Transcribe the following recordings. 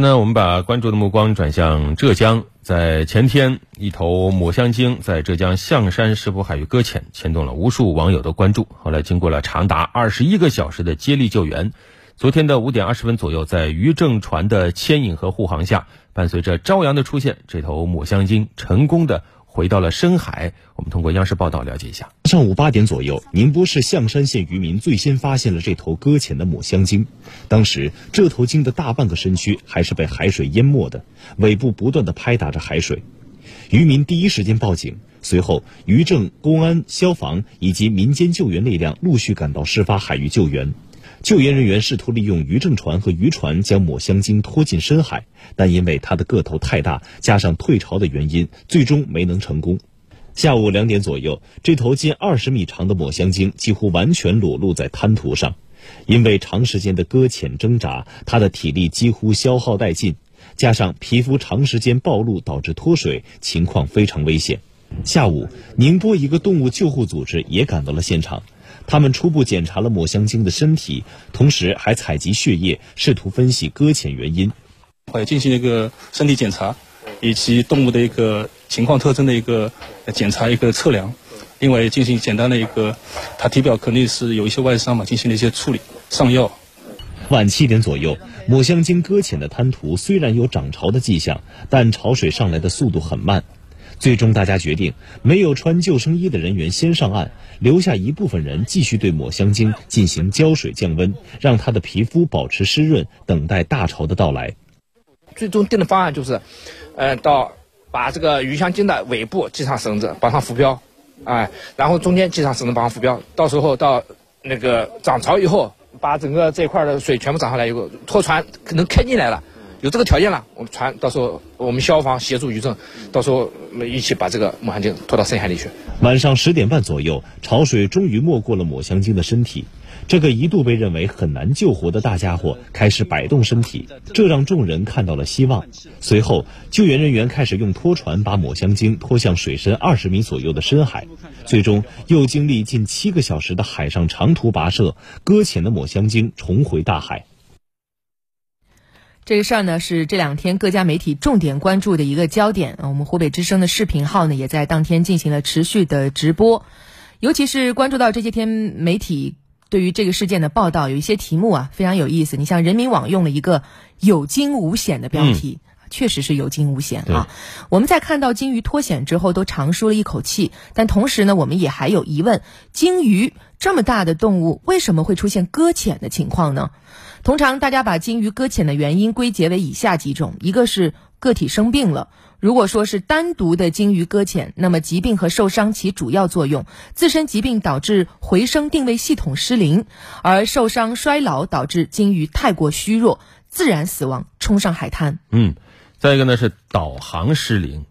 那我们把关注的目光转向浙江，在前天，一头抹香鲸在浙江象山石浦海域搁浅，牵动了无数网友的关注。后来，经过了长达二十一个小时的接力救援，昨天的五点二十分左右，在渔政船的牵引和护航下，伴随着朝阳的出现，这头抹香鲸成功的。回到了深海，我们通过央视报道了解一下。上午八点左右，宁波市象山县渔民最先发现了这头搁浅的抹香鲸。当时，这头鲸的大半个身躯还是被海水淹没的，尾部不断的拍打着海水。渔民第一时间报警，随后渔政、公安、消防以及民间救援力量陆续赶到事发海域救援。救援人员试图利用渔政船和渔船将抹香鲸拖进深海，但因为它的个头太大，加上退潮的原因，最终没能成功。下午两点左右，这头近二十米长的抹香鲸几乎完全裸露在滩涂上，因为长时间的搁浅挣扎，它的体力几乎消耗殆尽，加上皮肤长时间暴露导致脱水，情况非常危险。下午，宁波一个动物救护组织也赶到了现场。他们初步检查了抹香鲸的身体，同时还采集血液，试图分析搁浅原因。会进行一个身体检查，以及动物的一个情况特征的一个检查、一个测量。另外进行简单的一个，它体表肯定是有一些外伤嘛，进行了一些处理，上药。晚七点左右，抹香鲸搁浅的滩涂虽然有涨潮的迹象，但潮水上来的速度很慢。最终，大家决定没有穿救生衣的人员先上岸，留下一部分人继续对抹香鲸进行浇水降温，让它的皮肤保持湿润，等待大潮的到来。最终定的方案就是，呃，到把这个鱼香鲸的尾部系上绳子，绑上浮标，哎，然后中间系上绳子绑上浮标，到时候到那个涨潮以后，把整个这块的水全部涨上来以后，拖船可能开进来了。有这个条件了，我们船到时候我们消防协助渔政，到时候我们一起把这个抹香鲸拖到深海里去。晚上十点半左右，潮水终于没过了抹香鲸的身体，这个一度被认为很难救活的大家伙开始摆动身体，这让众人看到了希望。随后，救援人员开始用拖船把抹香鲸拖向水深二十米左右的深海，最终又经历近七个小时的海上长途跋涉，搁浅的抹香鲸重回大海。这个事儿呢，是这两天各家媒体重点关注的一个焦点。我们湖北之声的视频号呢，也在当天进行了持续的直播。尤其是关注到这些天媒体对于这个事件的报道，有一些题目啊非常有意思。你像人民网用了一个“有惊无险”的标题，确实是有惊无险啊。我们在看到鲸鱼脱险之后，都长舒了一口气。但同时呢，我们也还有疑问：鲸鱼这么大的动物，为什么会出现搁浅的情况呢？通常大家把鲸鱼搁浅的原因归结为以下几种：一个是个体生病了，如果说是单独的鲸鱼搁浅，那么疾病和受伤起主要作用，自身疾病导致回声定位系统失灵，而受伤衰老导致鲸鱼太过虚弱，自然死亡，冲上海滩。嗯，再一个呢是导航失灵。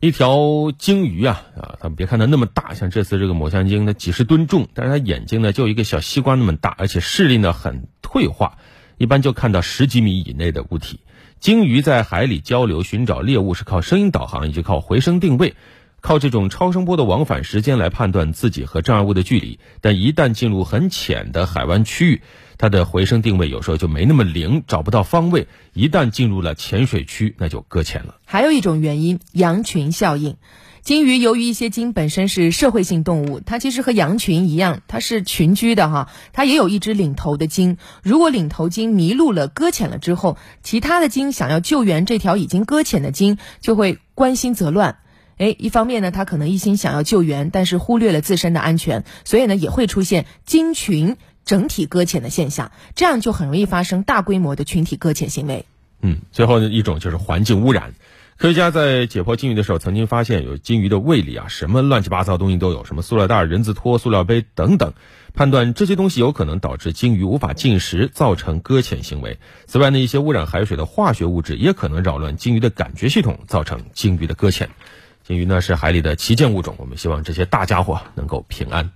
一条鲸鱼啊啊，咱们别看它那么大，像这次这个抹香鲸，它几十吨重，但是它眼睛呢就一个小西瓜那么大，而且视力呢很退化，一般就看到十几米以内的物体。鲸鱼在海里交流寻找猎物是靠声音导航以及靠回声定位，靠这种超声波的往返时间来判断自己和障碍物的距离。但一旦进入很浅的海湾区域，它的回声定位有时候就没那么灵，找不到方位。一旦进入了浅水区，那就搁浅了。还有一种原因，羊群效应。鲸鱼由于一些鲸本身是社会性动物，它其实和羊群一样，它是群居的哈。它也有一只领头的鲸，如果领头鲸迷路了、搁浅了之后，其他的鲸想要救援这条已经搁浅的鲸，就会关心则乱。哎，一方面呢，他可能一心想要救援，但是忽略了自身的安全，所以呢，也会出现鲸群。整体搁浅的现象，这样就很容易发生大规模的群体搁浅行为。嗯，最后呢一种就是环境污染。科学家在解剖鲸鱼的时候，曾经发现有鲸鱼的胃里啊，什么乱七八糟东西都有，什么塑料袋、人字拖、塑料杯等等，判断这些东西有可能导致鲸鱼无法进食，造成搁浅行为。此外呢，一些污染海水的化学物质也可能扰乱鲸鱼的感觉系统，造成鲸鱼的搁浅。鲸鱼呢是海里的旗舰物种，我们希望这些大家伙能够平安。